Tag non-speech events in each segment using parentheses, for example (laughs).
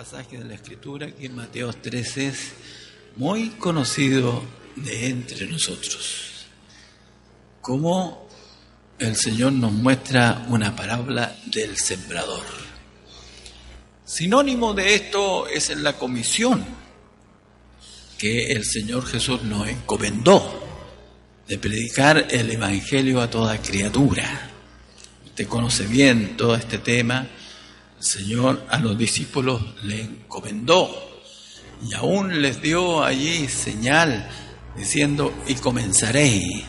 Pasaje de la Escritura que en Mateo 13 es muy conocido de entre nosotros. Cómo el Señor nos muestra una parábola del sembrador. Sinónimo de esto es en la comisión que el Señor Jesús nos encomendó de predicar el Evangelio a toda criatura. Usted conoce bien todo este tema. Señor a los discípulos le encomendó y aún les dio allí señal diciendo, y comenzaréis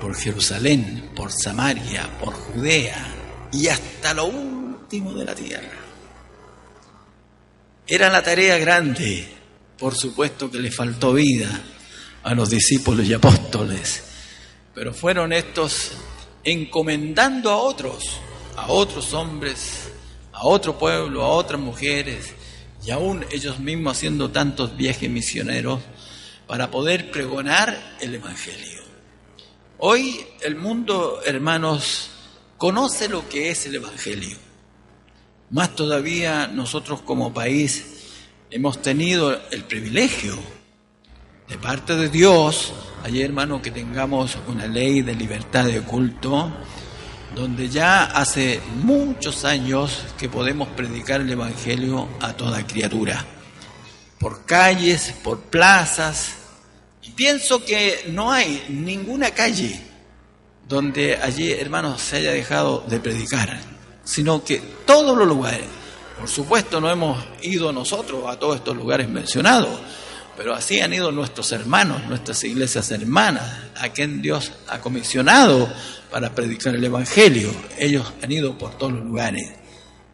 por Jerusalén, por Samaria, por Judea y hasta lo último de la tierra. Era la tarea grande, por supuesto que le faltó vida a los discípulos y apóstoles, pero fueron estos encomendando a otros, a otros hombres, a otro pueblo, a otras mujeres, y aún ellos mismos haciendo tantos viajes misioneros para poder pregonar el Evangelio. Hoy el mundo, hermanos, conoce lo que es el Evangelio. Más todavía nosotros como país hemos tenido el privilegio de parte de Dios, allí hermano, que tengamos una ley de libertad de culto, donde ya hace muchos años que podemos predicar el Evangelio a toda criatura, por calles, por plazas, y pienso que no hay ninguna calle donde allí, hermanos, se haya dejado de predicar, sino que todos los lugares, por supuesto no hemos ido nosotros a todos estos lugares mencionados, pero así han ido nuestros hermanos, nuestras iglesias hermanas, a quien Dios ha comisionado para predicar el Evangelio. Ellos han ido por todos los lugares.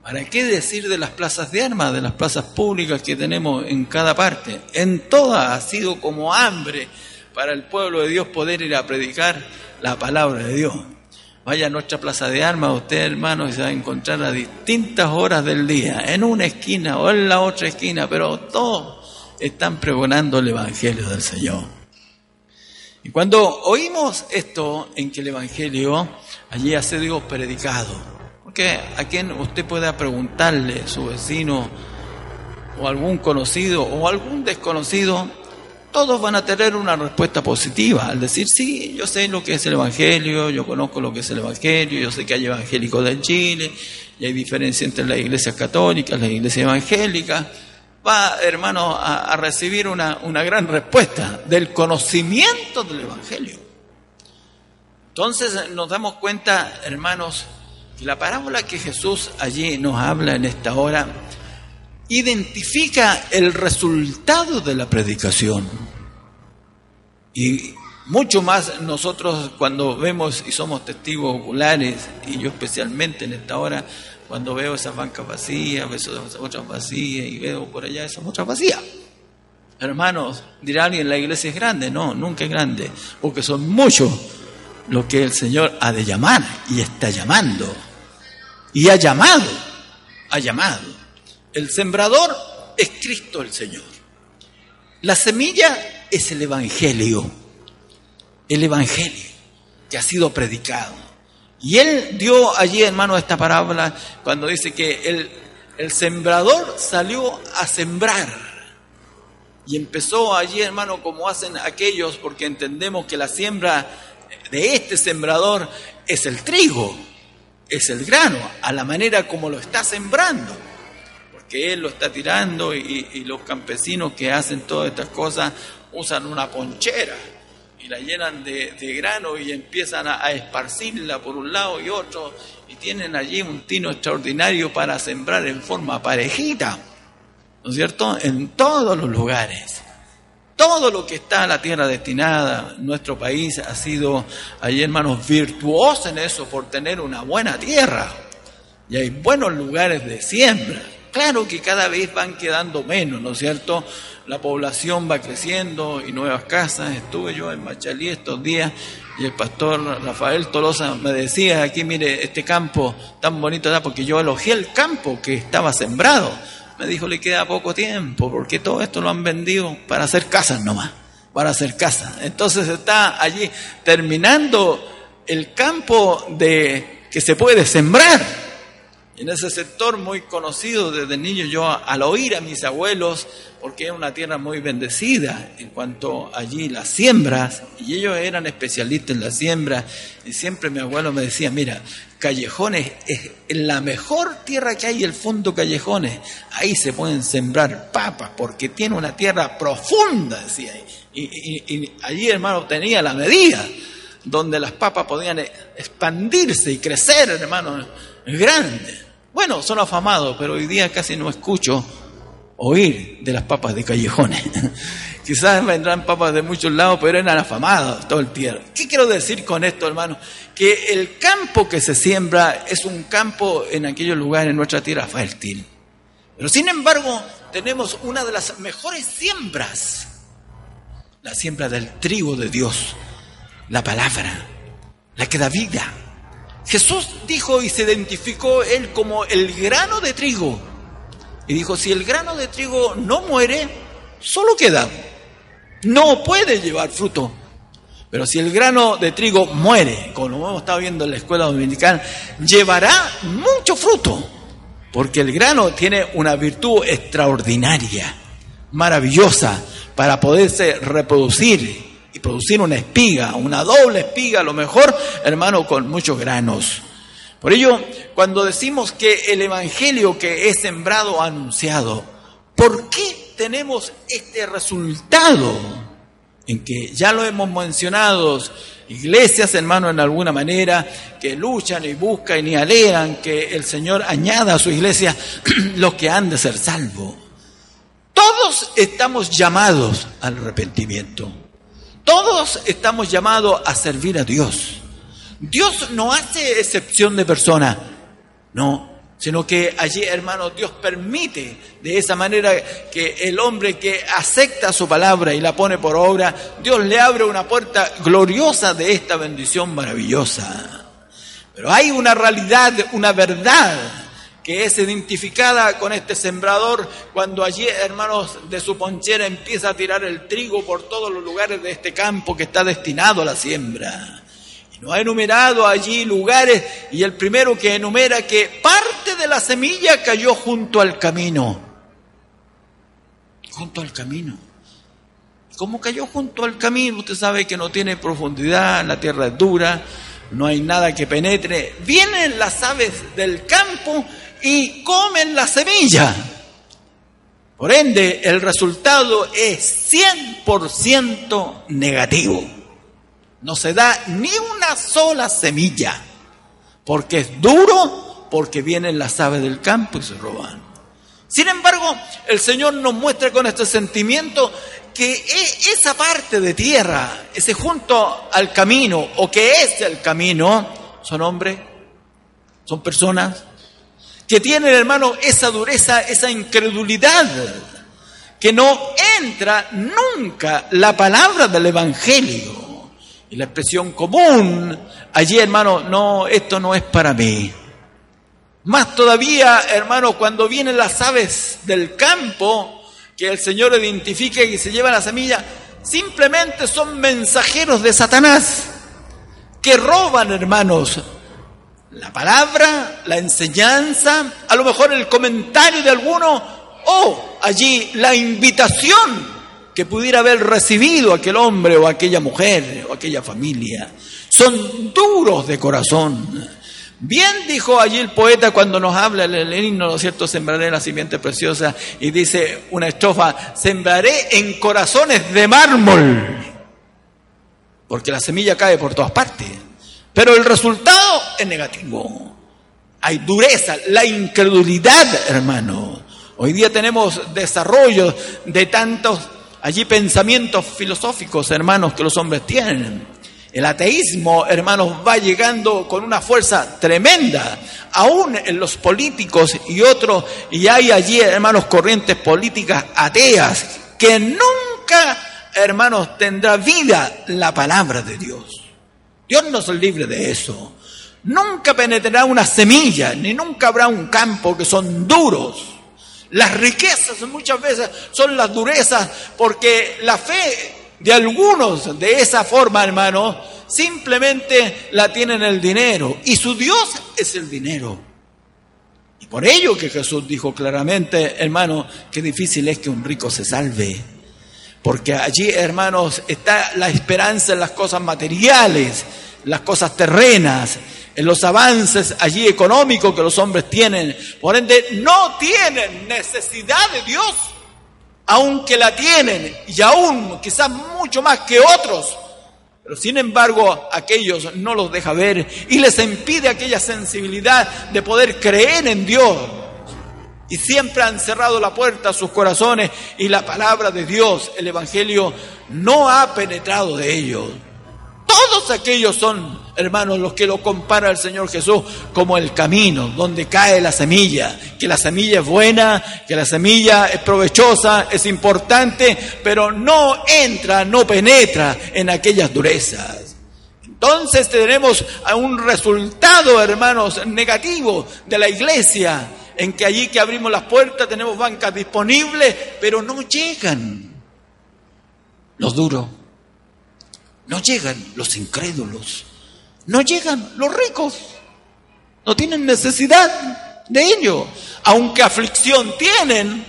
¿Para qué decir de las plazas de armas, de las plazas públicas que tenemos en cada parte? En todas ha sido como hambre para el pueblo de Dios poder ir a predicar la palabra de Dios. Vaya a nuestra plaza de armas, usted hermano, y se va a encontrar a distintas horas del día, en una esquina o en la otra esquina, pero todos están pregonando el Evangelio del Señor. Y cuando oímos esto en que el Evangelio allí ha sido predicado, porque a quien usted pueda preguntarle, su vecino o algún conocido o algún desconocido, todos van a tener una respuesta positiva al decir, sí, yo sé lo que es el Evangelio, yo conozco lo que es el Evangelio, yo sé que hay evangélicos en Chile, y hay diferencia entre las iglesias católicas, las iglesias evangélicas. Va, hermano, a, a recibir una, una gran respuesta del conocimiento del Evangelio. Entonces nos damos cuenta, hermanos, que la parábola que Jesús allí nos habla en esta hora, identifica el resultado de la predicación. Y mucho más nosotros cuando vemos y somos testigos oculares, y yo especialmente en esta hora, cuando veo esas bancas vacías, veo esas otras vacías y veo por allá esas otras vacías. Hermanos, dirá alguien, la iglesia es grande. No, nunca es grande, porque son muchos los que el Señor ha de llamar y está llamando. Y ha llamado, ha llamado. El sembrador es Cristo el Señor. La semilla es el Evangelio. El Evangelio que ha sido predicado. Y él dio allí, hermano, esta parábola cuando dice que el, el sembrador salió a sembrar. Y empezó allí, hermano, como hacen aquellos, porque entendemos que la siembra de este sembrador es el trigo, es el grano, a la manera como lo está sembrando que él lo está tirando y, y, los campesinos que hacen todas estas cosas usan una ponchera la llenan de, de grano y empiezan a, esparcirla por un lado y otro y tienen allí un tino extraordinario para sembrar en forma parejita, ¿no es cierto? En todos los lugares. todo lo que está a la tierra destinada, nuestro país ha sido, hay hermanos, virtuosos en eso por tener una buena tierra. Y hay buenos lugares de siembra. Claro que cada vez van quedando menos, ¿no es cierto? La población va creciendo y nuevas casas. Estuve yo en Machalí estos días y el pastor Rafael Tolosa me decía aquí, mire, este campo tan bonito da porque yo elogié el campo que estaba sembrado me dijo, le queda poco tiempo, porque todo esto lo han vendido para hacer casas nomás, para hacer casas. Entonces está allí terminando el campo de que se puede sembrar. En ese sector muy conocido desde niño, yo al oír a mis abuelos, porque es una tierra muy bendecida en cuanto allí las siembras, y ellos eran especialistas en la siembra, y siempre mi abuelo me decía, mira, Callejones es la mejor tierra que hay, el fondo Callejones, ahí se pueden sembrar papas, porque tiene una tierra profunda, decía, y, y allí hermano tenía la medida donde las papas podían expandirse y crecer, hermano, grande. Bueno, son afamados, pero hoy día casi no escucho oír de las papas de callejones. (laughs) Quizás vendrán papas de muchos lados, pero eran afamados todo el tiempo. ¿Qué quiero decir con esto, hermano? Que el campo que se siembra es un campo en aquellos lugares, en nuestra tierra fértil. Pero sin embargo, tenemos una de las mejores siembras, la siembra del trigo de Dios, la palabra, la que da vida Jesús dijo y se identificó él como el grano de trigo. Y dijo, si el grano de trigo no muere, solo queda. No puede llevar fruto. Pero si el grano de trigo muere, como hemos estado viendo en la escuela dominical, llevará mucho fruto. Porque el grano tiene una virtud extraordinaria, maravillosa, para poderse reproducir y producir una espiga, una doble espiga, a lo mejor, hermano, con muchos granos. Por ello, cuando decimos que el Evangelio que es sembrado, anunciado, ¿por qué tenemos este resultado? En que ya lo hemos mencionado, iglesias, hermano, en alguna manera, que luchan y buscan y alegan que el Señor añada a su iglesia (clears throat) los que han de ser salvos. Todos estamos llamados al arrepentimiento. Todos estamos llamados a servir a Dios. Dios no hace excepción de persona, no, sino que allí, hermano, Dios permite de esa manera que el hombre que acepta su palabra y la pone por obra, Dios le abre una puerta gloriosa de esta bendición maravillosa. Pero hay una realidad, una verdad que es identificada con este sembrador cuando allí, hermanos, de su ponchera empieza a tirar el trigo por todos los lugares de este campo que está destinado a la siembra. Y no ha enumerado allí lugares y el primero que enumera que parte de la semilla cayó junto al camino. Junto al camino. ¿Cómo cayó junto al camino? Usted sabe que no tiene profundidad, la tierra es dura, no hay nada que penetre. Vienen las aves del campo y comen la semilla. Por ende, el resultado es 100% negativo. No se da ni una sola semilla, porque es duro, porque vienen las aves del campo y se roban. Sin embargo, el Señor nos muestra con este sentimiento que e, esa parte de tierra, ese junto al camino, o que es el camino, son hombres, son personas que tienen, hermano, esa dureza, esa incredulidad, que no entra nunca la palabra del Evangelio. Y la expresión común, allí, hermano, no, esto no es para mí. Más todavía, hermano, cuando vienen las aves del campo, que el Señor identifique y se lleva la semilla, simplemente son mensajeros de Satanás, que roban, hermanos, la palabra, la enseñanza, a lo mejor el comentario de alguno o allí la invitación que pudiera haber recibido aquel hombre o aquella mujer o aquella familia. Son duros de corazón. Bien dijo allí el poeta cuando nos habla el himno, ¿no es cierto? Sembraré la simiente preciosa y dice una estrofa, sembraré en corazones de mármol, porque la semilla cae por todas partes. Pero el resultado es negativo. Hay dureza, la incredulidad, hermano. Hoy día tenemos desarrollo de tantos allí pensamientos filosóficos, hermanos, que los hombres tienen. El ateísmo, hermanos, va llegando con una fuerza tremenda, aún en los políticos y otros, y hay allí, hermanos, corrientes políticas ateas, que nunca, hermanos, tendrá vida la palabra de Dios. Dios nos libre de eso. Nunca penetrará una semilla, ni nunca habrá un campo que son duros. Las riquezas muchas veces son las durezas porque la fe de algunos de esa forma, hermano, simplemente la tienen el dinero y su Dios es el dinero. Y por ello que Jesús dijo claramente, hermano, qué difícil es que un rico se salve. Porque allí, hermanos, está la esperanza en las cosas materiales, las cosas terrenas, en los avances allí económicos que los hombres tienen. Por ende, no tienen necesidad de Dios aunque la tienen, y aún quizás mucho más que otros, pero sin embargo aquellos no los deja ver y les impide aquella sensibilidad de poder creer en Dios. Y siempre han cerrado la puerta a sus corazones y la palabra de Dios, el Evangelio, no ha penetrado de ellos. Todos aquellos son, hermanos, los que lo compara al Señor Jesús como el camino donde cae la semilla, que la semilla es buena, que la semilla es provechosa, es importante, pero no entra, no penetra en aquellas durezas. Entonces tenemos un resultado, hermanos, negativo de la iglesia, en que allí que abrimos las puertas tenemos bancas disponibles, pero no llegan los duros no llegan los incrédulos, no llegan los ricos, no tienen necesidad de ello, aunque aflicción tienen,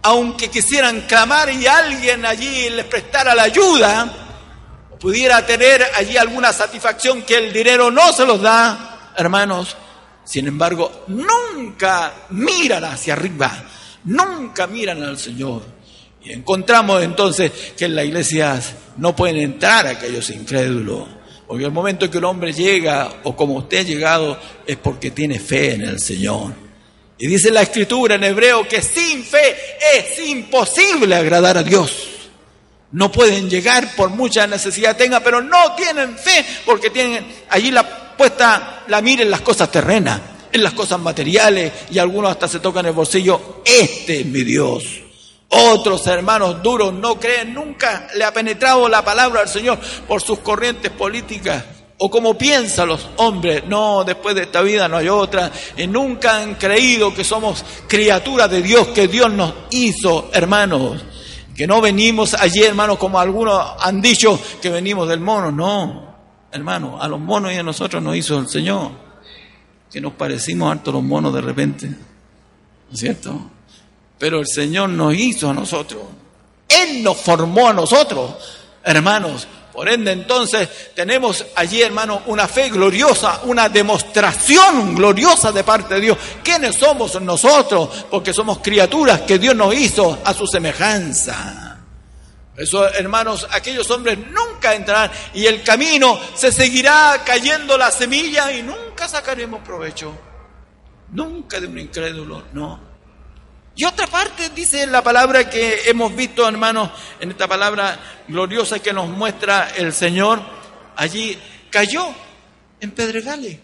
aunque quisieran clamar y alguien allí les prestara la ayuda, pudiera tener allí alguna satisfacción que el dinero no se los da, hermanos, sin embargo, nunca miran hacia arriba, nunca miran al Señor. Y encontramos entonces que en la iglesia no pueden entrar aquellos incrédulos. Porque el momento en que el hombre llega, o como usted ha llegado, es porque tiene fe en el Señor. Y dice la escritura en hebreo que sin fe es imposible agradar a Dios. No pueden llegar por mucha necesidad tengan, pero no tienen fe porque tienen allí la puesta la mira en las cosas terrenas, en las cosas materiales y algunos hasta se tocan el bolsillo. Este es mi Dios. Otros hermanos duros no creen, nunca le ha penetrado la palabra al Señor por sus corrientes políticas. O como piensan los hombres, no, después de esta vida no hay otra. Y nunca han creído que somos criaturas de Dios, que Dios nos hizo, hermanos. Que no venimos allí, hermanos, como algunos han dicho que venimos del mono. No, hermano, a los monos y a nosotros nos hizo el Señor. Que nos parecimos harto los monos de repente. ¿No es cierto? Pero el Señor nos hizo a nosotros. Él nos formó a nosotros, hermanos. Por ende, entonces, tenemos allí, hermanos, una fe gloriosa, una demostración gloriosa de parte de Dios. ¿Quiénes somos nosotros? Porque somos criaturas que Dios nos hizo a su semejanza. eso, hermanos, aquellos hombres nunca entrarán y el camino se seguirá cayendo la semilla y nunca sacaremos provecho. Nunca de un incrédulo, no. Y otra parte dice la palabra que hemos visto, hermanos, en esta palabra gloriosa que nos muestra el Señor, allí cayó en pedregales.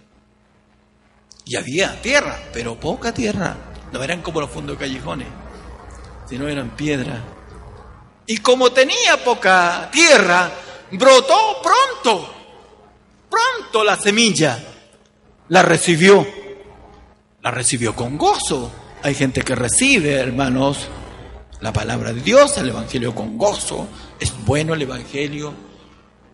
Y había tierra, pero poca tierra. No eran como los fondos callejones, sino eran piedra. Y como tenía poca tierra, brotó pronto, pronto la semilla. La recibió, la recibió con gozo hay gente que recibe, hermanos, la palabra de Dios, el Evangelio con gozo. Es bueno el Evangelio.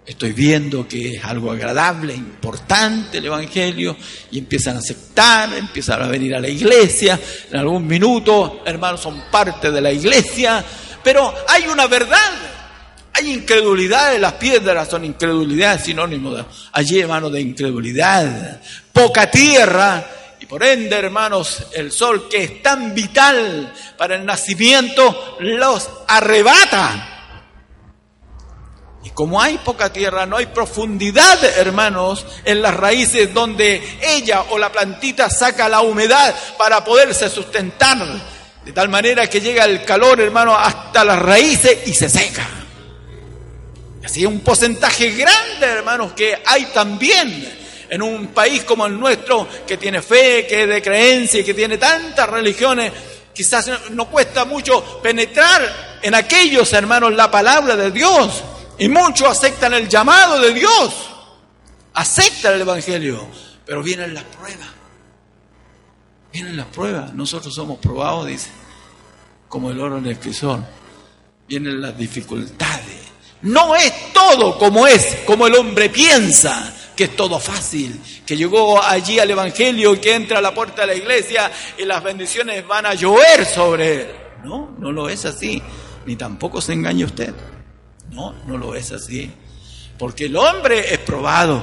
Estoy viendo que es algo agradable, importante el Evangelio, y empiezan a aceptar, empiezan a venir a la iglesia. En algún minuto, hermanos, son parte de la iglesia. Pero hay una verdad hay incredulidad, las piedras son incredulidad, sinónimo de allí, hermanos, de incredulidad. Poca tierra por ende, hermanos, el sol que es tan vital para el nacimiento los arrebata. Y como hay poca tierra, no hay profundidad, hermanos, en las raíces donde ella o la plantita saca la humedad para poderse sustentar. De tal manera que llega el calor, hermano, hasta las raíces y se seca. Así un porcentaje grande, hermanos, que hay también en un país como el nuestro, que tiene fe, que es de creencia y que tiene tantas religiones, quizás no cuesta mucho penetrar en aquellos, hermanos, la palabra de Dios. Y muchos aceptan el llamado de Dios, aceptan el Evangelio, pero vienen las pruebas. Vienen las pruebas. Nosotros somos probados, dice, como el oro en el crisol. Vienen las dificultades. No es todo como es, como el hombre piensa, que es todo fácil, que llegó allí al Evangelio y que entra a la puerta de la iglesia y las bendiciones van a llover sobre él. No, no lo es así, ni tampoco se engañe usted. No, no lo es así. Porque el hombre es probado.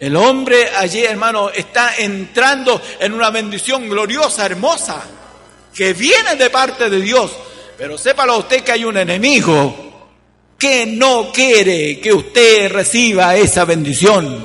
El hombre allí, hermano, está entrando en una bendición gloriosa, hermosa, que viene de parte de Dios. Pero sépalo usted que hay un enemigo que no quiere que usted reciba esa bendición.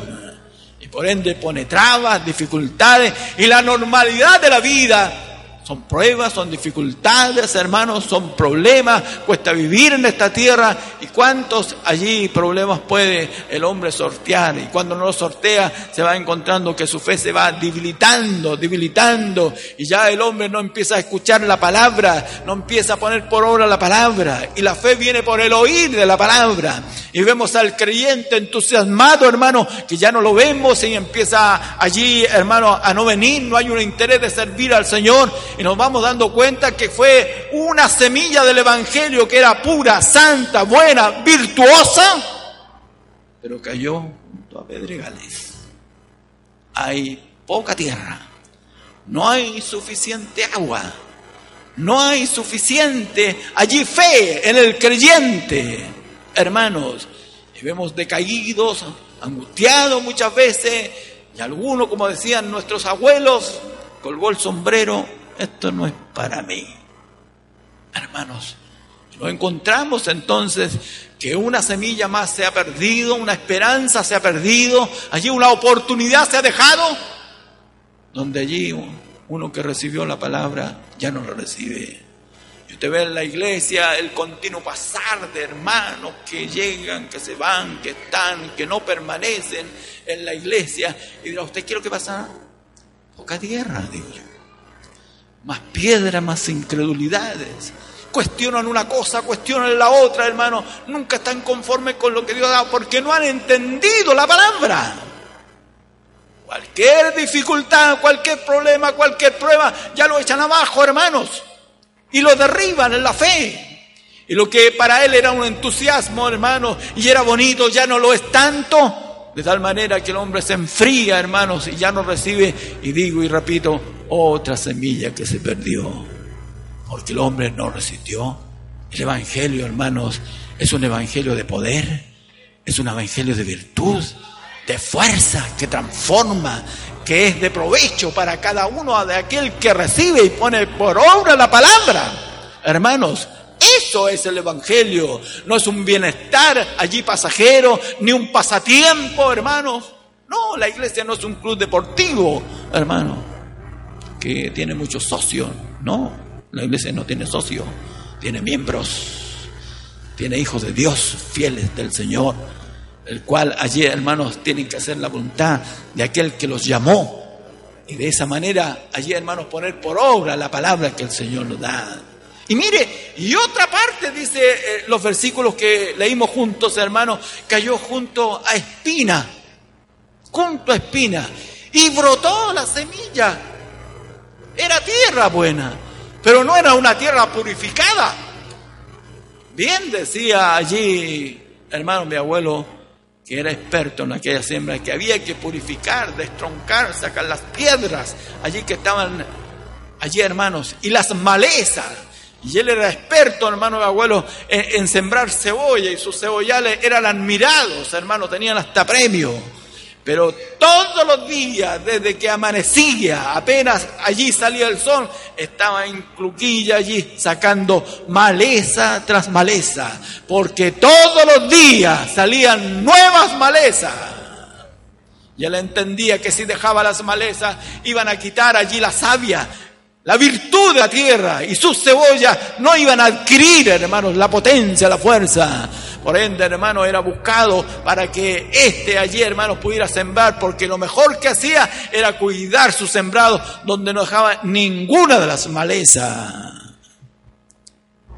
Y por ende pone trabas, dificultades y la normalidad de la vida son pruebas, son dificultades, hermanos, son problemas, cuesta vivir en esta tierra. Y cuántos allí problemas puede el hombre sortear y cuando no lo sortea se va encontrando que su fe se va debilitando, debilitando. Y ya el hombre no empieza a escuchar la palabra, no empieza a poner por obra la palabra. Y la fe viene por el oír de la palabra. Y vemos al creyente entusiasmado, hermano, que ya no lo vemos y empieza allí, hermano, a no venir, no hay un interés de servir al Señor nos vamos dando cuenta que fue una semilla del Evangelio que era pura, santa, buena, virtuosa, pero cayó junto a pedregales. Hay poca tierra, no hay suficiente agua, no hay suficiente allí fe en el creyente, hermanos. Y vemos decaídos, angustiados muchas veces, y algunos, como decían nuestros abuelos, colgó el sombrero esto no es para mí. Hermanos, nos encontramos entonces que una semilla más se ha perdido, una esperanza se ha perdido, allí una oportunidad se ha dejado, donde allí uno que recibió la palabra ya no la recibe. Y usted ve en la iglesia el continuo pasar de hermanos que llegan, que se van, que están, que no permanecen en la iglesia. Y dirá, ¿usted quiere que pasa? Poca tierra, digo yo más piedra, más incredulidades. Cuestionan una cosa, cuestionan la otra, hermano. Nunca están conformes con lo que Dios ha dado porque no han entendido la palabra. Cualquier dificultad, cualquier problema, cualquier prueba, ya lo echan abajo, hermanos. Y lo derriban en la fe. Y lo que para él era un entusiasmo, hermano, y era bonito, ya no lo es tanto. De tal manera que el hombre se enfría, hermanos, y ya no recibe, y digo y repito, otra semilla que se perdió, porque el hombre no resistió. El Evangelio, hermanos, es un Evangelio de poder, es un Evangelio de virtud, de fuerza, que transforma, que es de provecho para cada uno de aquel que recibe y pone por obra la palabra. Hermanos, eso es el Evangelio, no es un bienestar allí pasajero, ni un pasatiempo, hermanos. No, la iglesia no es un club deportivo, hermano que tiene muchos socios. No, la iglesia no tiene socios, tiene miembros, tiene hijos de Dios, fieles del Señor, el cual allí, hermanos, tienen que hacer la voluntad de aquel que los llamó. Y de esa manera, allí, hermanos, poner por obra la palabra que el Señor nos da. Y mire, y otra parte, dice eh, los versículos que leímos juntos, hermanos, cayó junto a espina, junto a espina, y brotó la semilla era tierra buena, pero no era una tierra purificada. Bien decía allí, hermano, mi abuelo, que era experto en aquella siembra, que había que purificar, destroncar, sacar las piedras allí que estaban, allí hermanos, y las malezas. Y él era experto, hermano mi abuelo, en, en sembrar cebolla y sus cebollales eran admirados, hermano, tenían hasta premio. Pero todos los días, desde que amanecía, apenas allí salía el sol, estaba en Cluquilla allí sacando maleza tras maleza, porque todos los días salían nuevas malezas. Y él entendía que si dejaba las malezas, iban a quitar allí la savia, la virtud de la tierra y sus cebollas no iban a adquirir, hermanos, la potencia, la fuerza. Por ende, hermano, era buscado para que este allí, hermanos, pudiera sembrar, porque lo mejor que hacía era cuidar su sembrado, donde no dejaba ninguna de las malezas.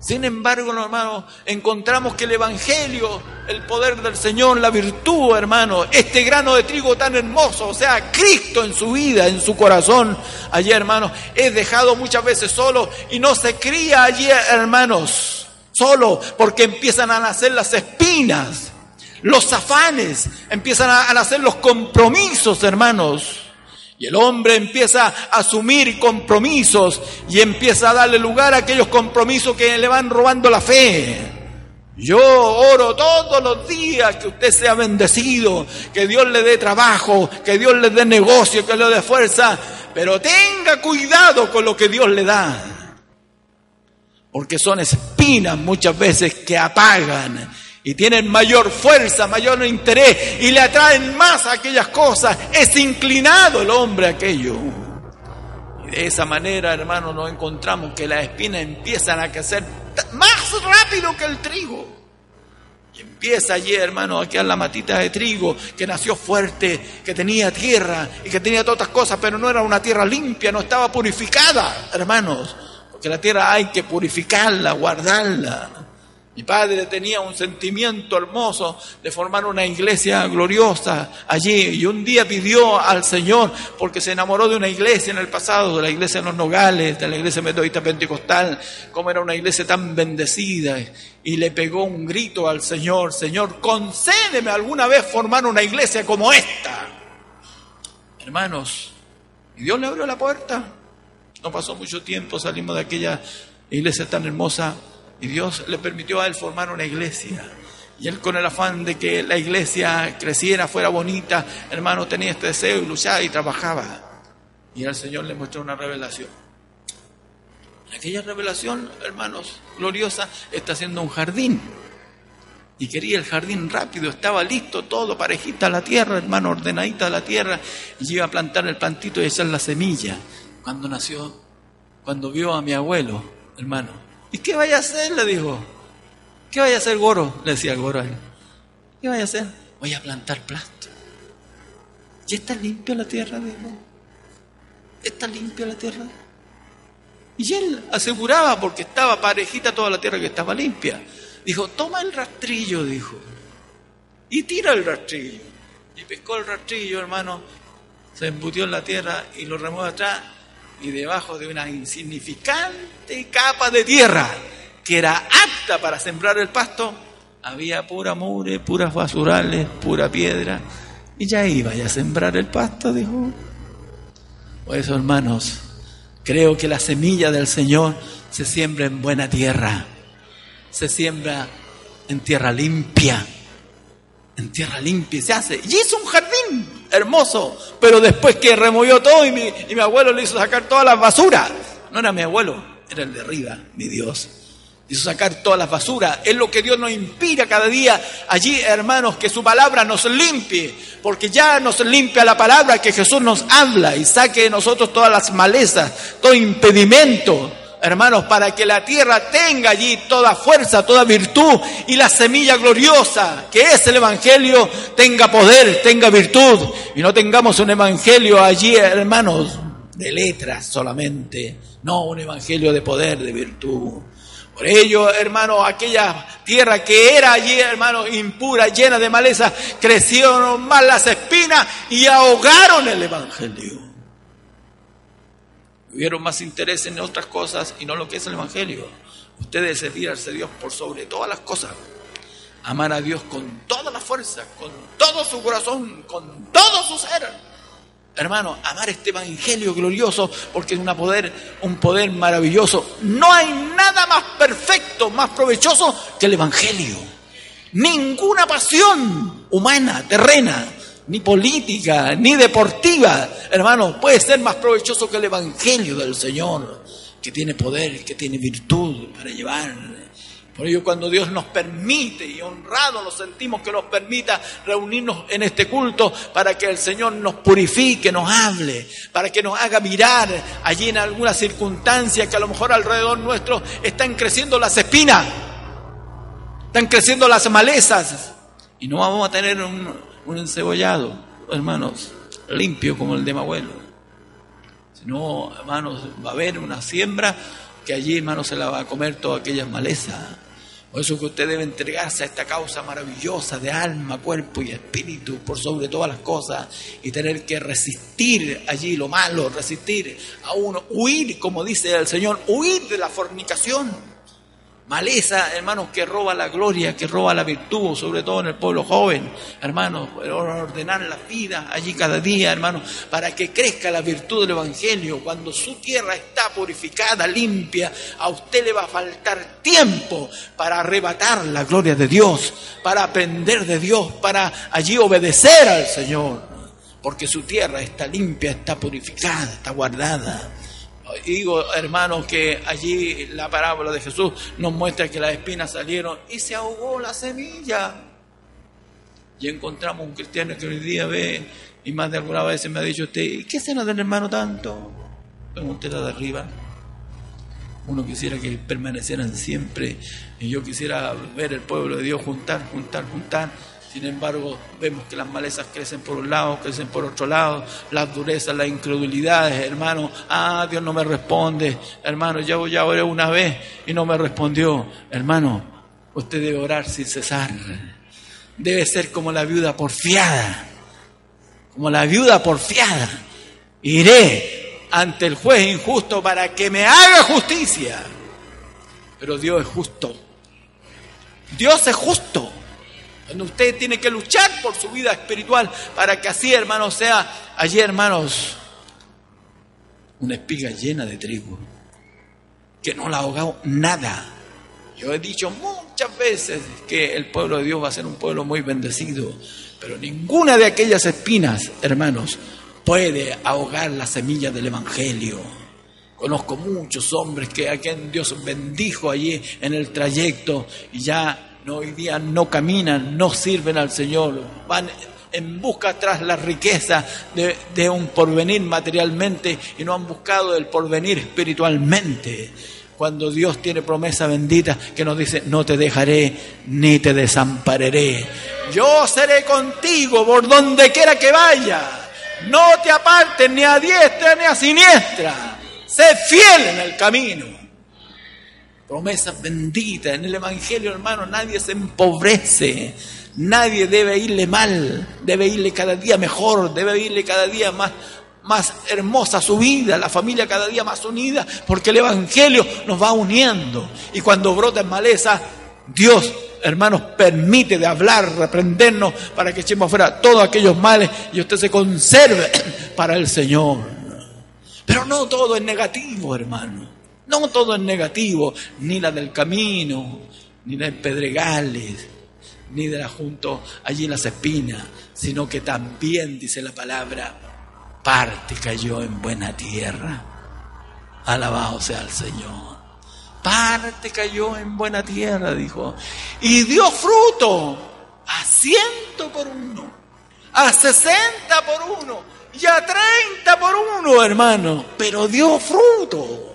Sin embargo, hermanos, encontramos que el Evangelio, el poder del Señor, la virtud, hermano, este grano de trigo tan hermoso, o sea, Cristo en su vida, en su corazón, allí, hermanos, es dejado muchas veces solo y no se cría allí, hermanos, solo porque empiezan a nacer las espinas, los afanes, empiezan a nacer los compromisos, hermanos. Y el hombre empieza a asumir compromisos y empieza a darle lugar a aquellos compromisos que le van robando la fe. Yo oro todos los días que usted sea bendecido, que Dios le dé trabajo, que Dios le dé negocio, que le dé fuerza, pero tenga cuidado con lo que Dios le da. Porque son espinas muchas veces que apagan y tienen mayor fuerza, mayor interés y le atraen más a aquellas cosas. Es inclinado el hombre a aquello. Y de esa manera, hermanos, nos encontramos que las espinas empiezan a crecer más rápido que el trigo. Y empieza allí, hermano, a quedar la matita de trigo que nació fuerte, que tenía tierra y que tenía todas estas cosas, pero no era una tierra limpia, no estaba purificada, hermanos. Porque la tierra hay que purificarla, guardarla. Mi padre tenía un sentimiento hermoso de formar una iglesia gloriosa allí y un día pidió al Señor, porque se enamoró de una iglesia en el pasado, de la iglesia de los Nogales, de la iglesia metodista pentecostal, como era una iglesia tan bendecida, y le pegó un grito al Señor, Señor, concédeme alguna vez formar una iglesia como esta. Hermanos, y Dios le abrió la puerta. No pasó mucho tiempo, salimos de aquella iglesia tan hermosa y Dios le permitió a él formar una iglesia. Y él con el afán de que la iglesia creciera, fuera bonita, hermano, tenía este deseo y luchaba y trabajaba. Y el Señor le mostró una revelación. Aquella revelación, hermanos, gloriosa, está haciendo un jardín. Y quería el jardín rápido, estaba listo todo, parejita la tierra, hermano, ordenadita la tierra. Y iba a plantar el plantito y echar la semilla. Cuando nació, cuando vio a mi abuelo, hermano, ¿Y qué vaya a hacer? Le dijo. ¿Qué vaya a hacer Goro? Le decía Goro a él. ¿Qué vaya a hacer? Voy a plantar plasto. ¿Ya está limpia la tierra? Dijo. ¿Está limpia la tierra? Y él aseguraba, porque estaba parejita toda la tierra que estaba limpia. Dijo, toma el rastrillo, dijo. Y tira el rastrillo. Y pescó el rastrillo, hermano. Se embutió en la tierra y lo remueve atrás y debajo de una insignificante capa de tierra que era apta para sembrar el pasto, había pura mure, puras basurales, pura piedra, y ya iba a sembrar el pasto, dijo. Por hermanos, creo que la semilla del Señor se siembra en buena tierra, se siembra en tierra limpia, en tierra limpia se hace. Y es un jardín hermoso, pero después que removió todo y mi, y mi abuelo le hizo sacar todas las basuras. No era mi abuelo, era el de arriba, mi Dios. Hizo sacar todas las basuras. Es lo que Dios nos inspira cada día allí, hermanos, que su palabra nos limpie. Porque ya nos limpia la palabra que Jesús nos habla y saque de nosotros todas las malezas, todo impedimento hermanos, para que la tierra tenga allí toda fuerza, toda virtud y la semilla gloriosa, que es el Evangelio, tenga poder, tenga virtud y no tengamos un Evangelio allí, hermanos, de letras solamente, no un Evangelio de poder, de virtud. Por ello, hermano, aquella tierra que era allí, hermano, impura, llena de maleza, crecieron más las espinas y ahogaron el Evangelio. Tuvieron más interés en otras cosas y no lo que es el Evangelio. Ustedes servirse a Dios por sobre todas las cosas. Amar a Dios con toda la fuerza, con todo su corazón, con todo su ser. Hermano, amar este evangelio glorioso porque es poder, un poder maravilloso. No hay nada más perfecto, más provechoso que el evangelio. Ninguna pasión humana, terrena, ni política, ni deportiva, hermano, puede ser más provechoso que el Evangelio del Señor, que tiene poder, que tiene virtud para llevar. Por ello cuando Dios nos permite y honrado nos sentimos que nos permita reunirnos en este culto para que el Señor nos purifique, nos hable, para que nos haga mirar allí en alguna circunstancia que a lo mejor alrededor nuestro están creciendo las espinas, están creciendo las malezas y no vamos a tener un, un encebollado, hermanos, limpio como el de mi abuelo. Sino, hermanos, va a haber una siembra que allí, hermanos, se la va a comer todas aquellas malezas. Por eso que usted debe entregarse a esta causa maravillosa de alma, cuerpo y espíritu, por sobre todas las cosas, y tener que resistir allí lo malo, resistir a uno, huir, como dice el Señor, huir de la fornicación maleza, hermanos, que roba la gloria, que roba la virtud, sobre todo en el pueblo joven, hermanos, ordenar la vida allí cada día, hermanos, para que crezca la virtud del Evangelio. Cuando su tierra está purificada, limpia, a usted le va a faltar tiempo para arrebatar la gloria de Dios, para aprender de Dios, para allí obedecer al Señor, porque su tierra está limpia, está purificada, está guardada digo, hermanos, que allí la parábola de Jesús nos muestra que las espinas salieron y se ahogó la semilla. Y encontramos un cristiano que hoy día ve, y más de alguna vez me ha dicho usted, ¿qué será del hermano tanto? Pregunté de arriba. Uno quisiera que permanecieran siempre, y yo quisiera ver el pueblo de Dios juntar, juntar, juntar sin embargo, vemos que las malezas crecen por un lado, crecen por otro lado, las durezas, las incredulidades, hermano. Ah, Dios no me responde. Hermano, ya, ya oré una vez y no me respondió. Hermano, usted debe orar sin cesar. Debe ser como la viuda porfiada. Como la viuda porfiada. Iré ante el juez injusto para que me haga justicia. Pero Dios es justo. Dios es justo. Usted tiene que luchar por su vida espiritual para que así, hermanos, sea allí, hermanos, una espiga llena de trigo, que no la ha ahogado nada. Yo he dicho muchas veces que el pueblo de Dios va a ser un pueblo muy bendecido, pero ninguna de aquellas espinas, hermanos, puede ahogar la semilla del Evangelio. Conozco muchos hombres que a quien Dios bendijo allí en el trayecto y ya no, hoy día no caminan, no sirven al Señor, van en busca tras la riqueza de, de, un porvenir materialmente y no han buscado el porvenir espiritualmente. Cuando Dios tiene promesa bendita que nos dice, no te dejaré ni te desampararé. Yo seré contigo por donde quiera que vaya. No te apartes ni a diestra ni a siniestra. Sé fiel en el camino promesas benditas. En el Evangelio, hermano, nadie se empobrece. Nadie debe irle mal, debe irle cada día mejor, debe irle cada día más, más hermosa su vida, la familia cada día más unida, porque el Evangelio nos va uniendo. Y cuando brota en maleza, Dios, hermanos, permite de hablar, reprendernos para que echemos fuera todos aquellos males y usted se conserve para el Señor. Pero no todo es negativo, hermano. No todo es negativo, ni la del camino, ni la de Pedregales, ni de la junto allí en las espinas, sino que también dice la palabra, parte cayó en buena tierra. Alabado sea el Señor. Parte cayó en buena tierra, dijo, y dio fruto a ciento por uno, a sesenta por uno y a treinta por uno, hermano, pero dio fruto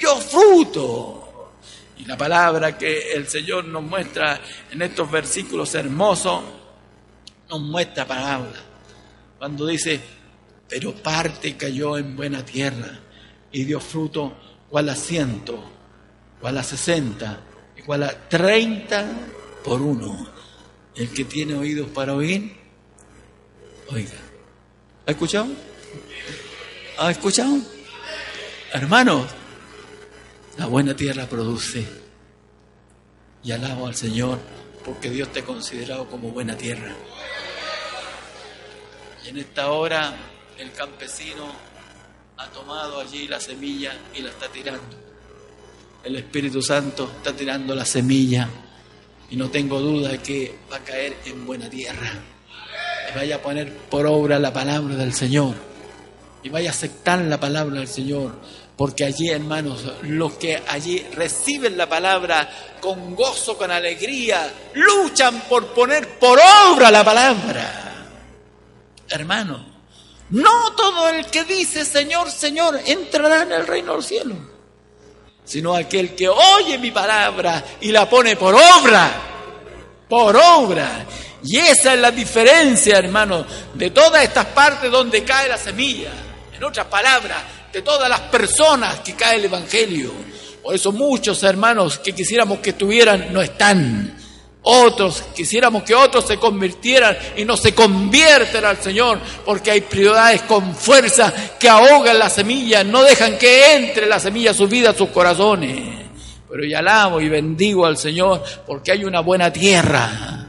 dio fruto. Y la palabra que el Señor nos muestra en estos versículos hermosos, nos muestra palabra. Cuando dice, pero parte cayó en buena tierra y dio fruto cual a ciento, cual a sesenta, y cual a treinta por uno. El que tiene oídos para oír, oiga. ¿Ha escuchado? ¿Ha escuchado? Hermanos, la buena tierra produce. Y alabo al Señor porque Dios te ha considerado como buena tierra. Y en esta hora el campesino ha tomado allí la semilla y la está tirando. El Espíritu Santo está tirando la semilla y no tengo duda de que va a caer en buena tierra. Y vaya a poner por obra la palabra del Señor. Y vaya a aceptar la palabra del Señor porque allí, hermanos, los que allí reciben la palabra con gozo, con alegría, luchan por poner por obra la palabra. Hermano, no todo el que dice Señor, Señor entrará en el reino del cielo, sino aquel que oye mi palabra y la pone por obra, por obra. Y esa es la diferencia, hermano, de todas estas partes donde cae la semilla. En otras palabras, de todas las personas que cae el Evangelio. Por eso muchos hermanos que quisiéramos que estuvieran no están. Otros, quisiéramos que otros se convirtieran y no se convierten al Señor, porque hay prioridades con fuerza que ahogan la semilla, no dejan que entre la semilla a su vida, a sus corazones. Pero yo alabo y bendigo al Señor porque hay una buena tierra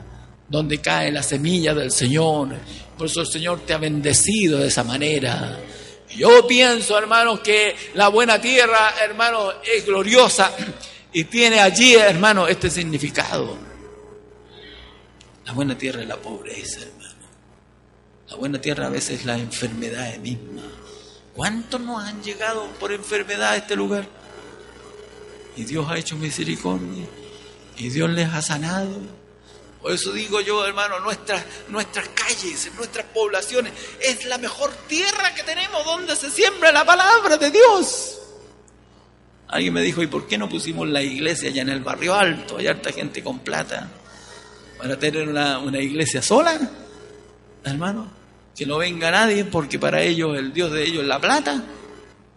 donde cae la semilla del Señor. Por eso el Señor te ha bendecido de esa manera. Yo pienso, hermano, que la buena tierra, hermano, es gloriosa y tiene allí, hermano, este significado. La buena tierra es la pobreza, hermano. La buena tierra a veces es la enfermedad misma. ¿Cuántos nos han llegado por enfermedad a este lugar? Y Dios ha hecho misericordia. Y Dios les ha sanado. Por eso digo yo, hermano, nuestras, nuestras calles, nuestras poblaciones, es la mejor tierra que tenemos donde se siembra la palabra de Dios. Alguien me dijo, ¿y por qué no pusimos la iglesia allá en el barrio alto? Hay harta gente con plata. Para tener una, una iglesia sola, hermano. Que no venga nadie porque para ellos el Dios de ellos es la plata.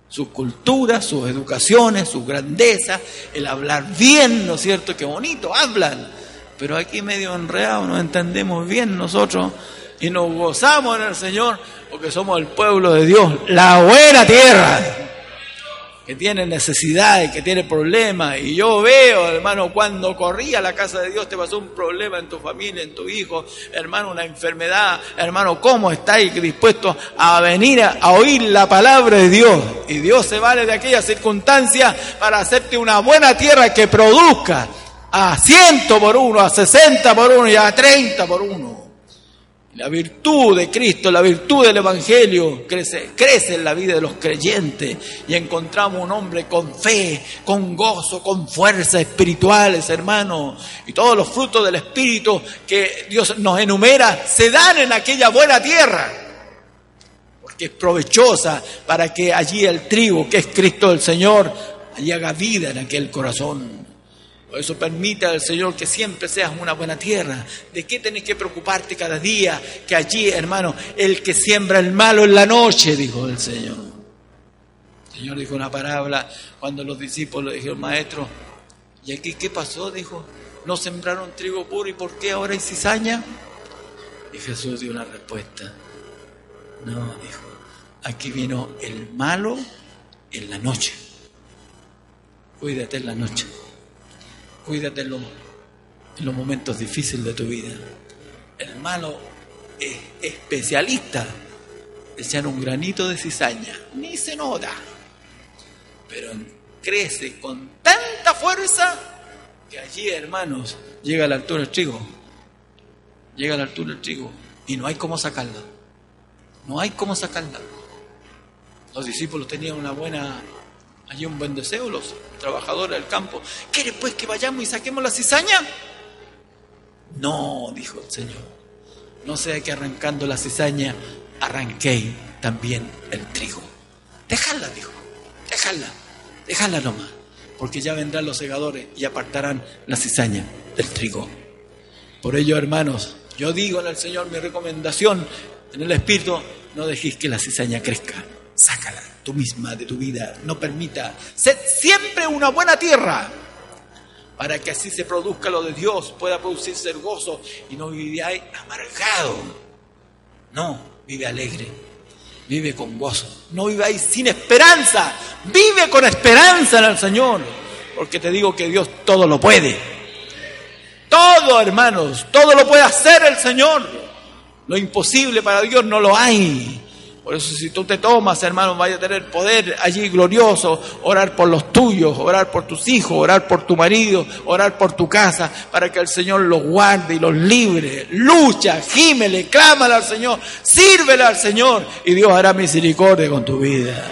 Sus culturas, sus educaciones, sus grandezas, el hablar bien, ¿no es cierto? Qué bonito hablan pero aquí medio enredado no entendemos bien nosotros y nos gozamos en el Señor porque somos el pueblo de Dios, la buena tierra, que tiene necesidades, que tiene problemas. Y yo veo, hermano, cuando corrí a la casa de Dios te pasó un problema en tu familia, en tu hijo, hermano, una enfermedad, hermano, ¿cómo estáis dispuestos a venir a, oír la palabra de Dios? Y Dios se vale de aquella circunstancia para hacerte una buena tierra que produzca a ciento por uno, a sesenta por uno y a treinta por uno. La virtud de Cristo, la virtud del Evangelio crece, crece en la vida de los creyentes y encontramos un hombre con fe, con gozo, con fuerzas espirituales, hermano. Y todos los frutos del Espíritu que Dios nos enumera se dan en aquella buena tierra, porque es provechosa para que allí el trigo, que es Cristo el Señor, allí haga vida en aquel corazón. Por eso permite al Señor que siempre seas una buena tierra. ¿De qué tenés que preocuparte cada día? Que allí, hermano, el que siembra el malo en la noche, dijo el Señor. El Señor dijo una parábola cuando los discípulos le dijeron, maestro, ¿y aquí qué pasó? Dijo, ¿no sembraron trigo puro y por qué ahora hay cizaña? Y Jesús dio una respuesta. No, dijo, aquí vino el malo en la noche. Cuídate en la noche. Cuídate en, los momentos difíciles de tu vida. El malo es especialista echar un granito de cizaña, ni se nota, pero crece con tanta fuerza que allí, hermanos, llega a la altura del trigo. Llega a la altura del trigo y no hay cómo sacarla. No hay cómo sacarla. Los discípulos tenían una buena hay un buen deseo, los trabajadores del campo. ¿Quiere pues que vayamos y saquemos la cizaña? No, dijo el Señor. No sea que arrancando la cizaña arranqué también el trigo. Déjala, dijo. Déjala. Déjala nomás. Porque ya vendrán los segadores y apartarán la cizaña del trigo. Por ello, hermanos, yo digo al Señor mi recomendación en el Espíritu, no dejéis que la cizaña crezca. Sácala tú misma de tu vida. No permita. Sed siempre una buena tierra para que así se produzca lo de Dios, pueda producirse el gozo y no viváis amargado. No, vive alegre, vive con gozo. No viváis sin esperanza, vive con esperanza en el Señor, porque te digo que Dios todo lo puede. Todo, hermanos, todo lo puede hacer el Señor. Lo imposible para Dios no lo hay. Por eso si tú te tomas, hermano, vaya a tener poder allí glorioso, orar por los tuyos, orar por tus hijos, orar por tu marido, orar por tu casa, para que el Señor los guarde y los libre. Lucha, gímele, clámale al Señor, sírvele al Señor y Dios hará misericordia con tu vida.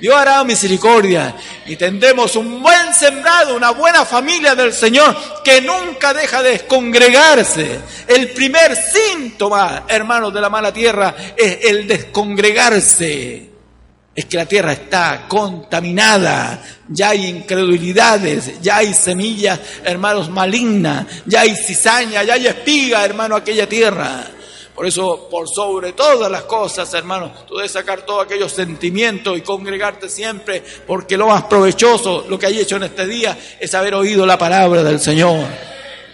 Dios hará misericordia y tendremos un buen sembrado, una buena familia del Señor que nunca deja de descongregarse. El primer síntoma, hermanos de la mala tierra, es el descongregarse. Es que la tierra está contaminada, ya hay incredulidades, ya hay semillas, hermanos, malignas, ya hay cizaña, ya hay espiga, hermano, aquella tierra. Por eso, por sobre todas las cosas, hermanos, tú debes sacar todos aquellos sentimientos y congregarte siempre, porque lo más provechoso, lo que hay hecho en este día, es haber oído la palabra del Señor.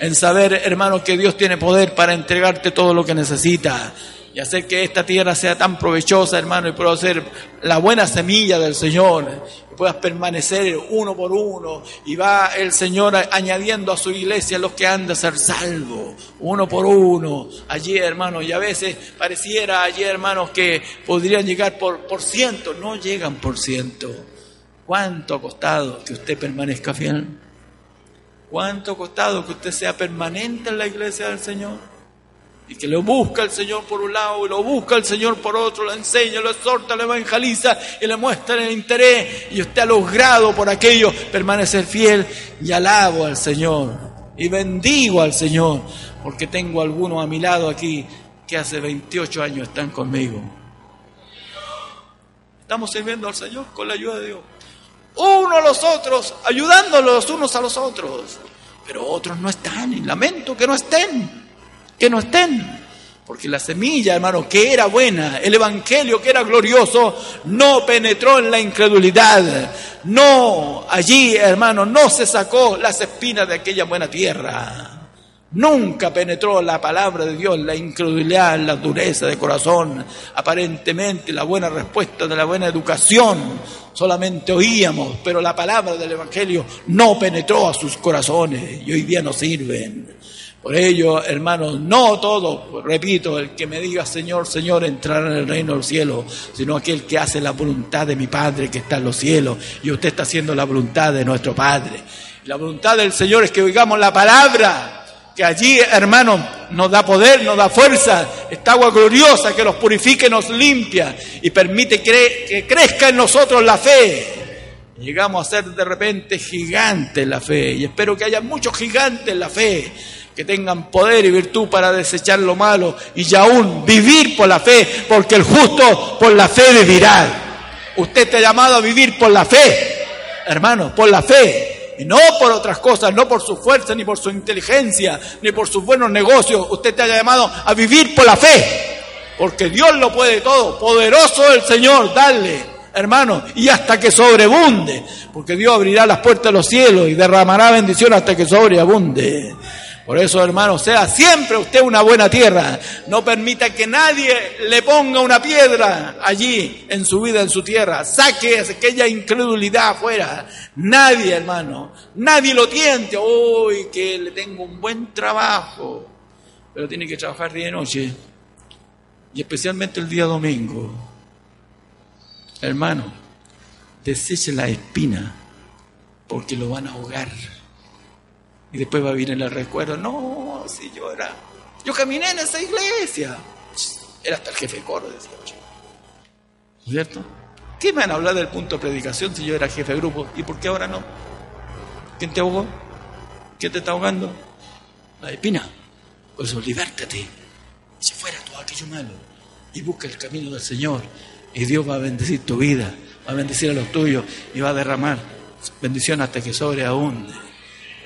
En saber, hermano, que Dios tiene poder para entregarte todo lo que necesitas y hacer que esta tierra sea tan provechosa, hermano, y pueda ser la buena semilla del Señor, y puedas permanecer uno por uno, y va el Señor añadiendo a su iglesia los que han de ser salvos, uno por uno, allí, hermano, y a veces pareciera allí, hermanos, que podrían llegar por, por ciento, no llegan por ciento. ¿Cuánto ha costado que usted permanezca fiel? ¿Cuánto ha costado que usted sea permanente en la iglesia del Señor? Y que lo busca el Señor por un lado y lo busca el Señor por otro, lo enseña, lo exhorta, lo evangeliza y le muestra el interés y usted ha logrado por aquello permanecer fiel y alabo al Señor y bendigo al Señor porque tengo algunos a mi lado aquí que hace 28 años están conmigo. Estamos sirviendo al Señor con la ayuda de Dios. Uno a los otros, ayudándolos unos a los otros. Pero otros no están y lamento que no estén que no estén. Porque la semilla, hermano, que era buena, el evangelio que era glorioso, no penetró en la incredulidad. No, allí, hermano, no se sacó las espinas de aquella buena tierra. Nunca penetró la palabra de Dios, la incredulidad, la dureza de corazón. Aparentemente la buena respuesta de la buena educación solamente oíamos, pero la palabra del Evangelio no penetró a sus corazones y hoy día no sirven. Por ello, hermanos, no todo, repito, el que me diga Señor, Señor, entrará en el reino del cielo, sino aquel que hace la voluntad de mi Padre que está en los cielos. Y usted está haciendo la voluntad de nuestro Padre. La voluntad del Señor es que oigamos la palabra, que allí, hermanos, nos da poder, nos da fuerza, esta agua gloriosa que nos purifica nos limpia y permite que crezca en nosotros la fe. Llegamos a ser de repente gigantes la fe y espero que haya muchos gigantes en la fe que tengan poder y virtud para desechar lo malo y aún vivir por la fe, porque el justo por la fe vivirá. Usted está llamado a vivir por la fe, hermano, por la fe, y no por otras cosas, no por su fuerza, ni por su inteligencia, ni por sus buenos negocios. Usted está llamado a vivir por la fe, porque Dios lo puede todo, poderoso el Señor, dale hermano, y hasta que sobreabunde, porque Dios abrirá las puertas de los cielos y derramará bendición hasta que sobreabunde. Por eso, hermano, sea siempre usted una buena tierra. No permita que nadie le ponga una piedra allí en su vida, en su tierra. Saque aquella incredulidad afuera. Nadie, hermano, nadie lo tiente. Uy, que le tengo un buen trabajo. Pero tiene que trabajar día y noche. Y especialmente el día domingo. Hermano, deseche la espina porque lo van a ahogar. Y después va a venir el recuerdo, no, si yo era, yo caminé en esa iglesia. Era hasta el jefe de coro, decía ¿Cierto? ¿Qué me van a hablar del punto de predicación si yo era jefe de grupo? ¿Y por qué ahora no? ¿Quién te ahogó? ¿Quién te está ahogando? La espina. Por eso, libértate. Si fuera todo aquello malo. Y busca el camino del Señor. Y Dios va a bendecir tu vida. Va a bendecir a los tuyos. Y va a derramar bendición hasta que sobreabunde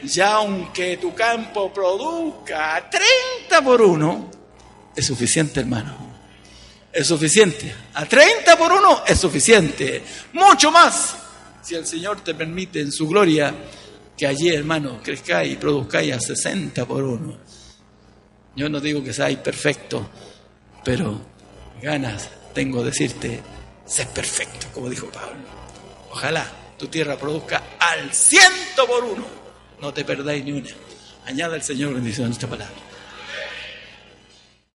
ya aunque tu campo produzca 30 por uno, es suficiente, hermano. Es suficiente. A 30 por uno es suficiente. Mucho más. Si el Señor te permite en su gloria que allí, hermano, crezcáis y produzcáis a 60 por uno. Yo no digo que seáis perfecto, pero ganas tengo de decirte, sé perfecto, como dijo Pablo. Ojalá tu tierra produzca al ciento por uno no te perdáis ni una. Añada el Señor bendición a esta palabra.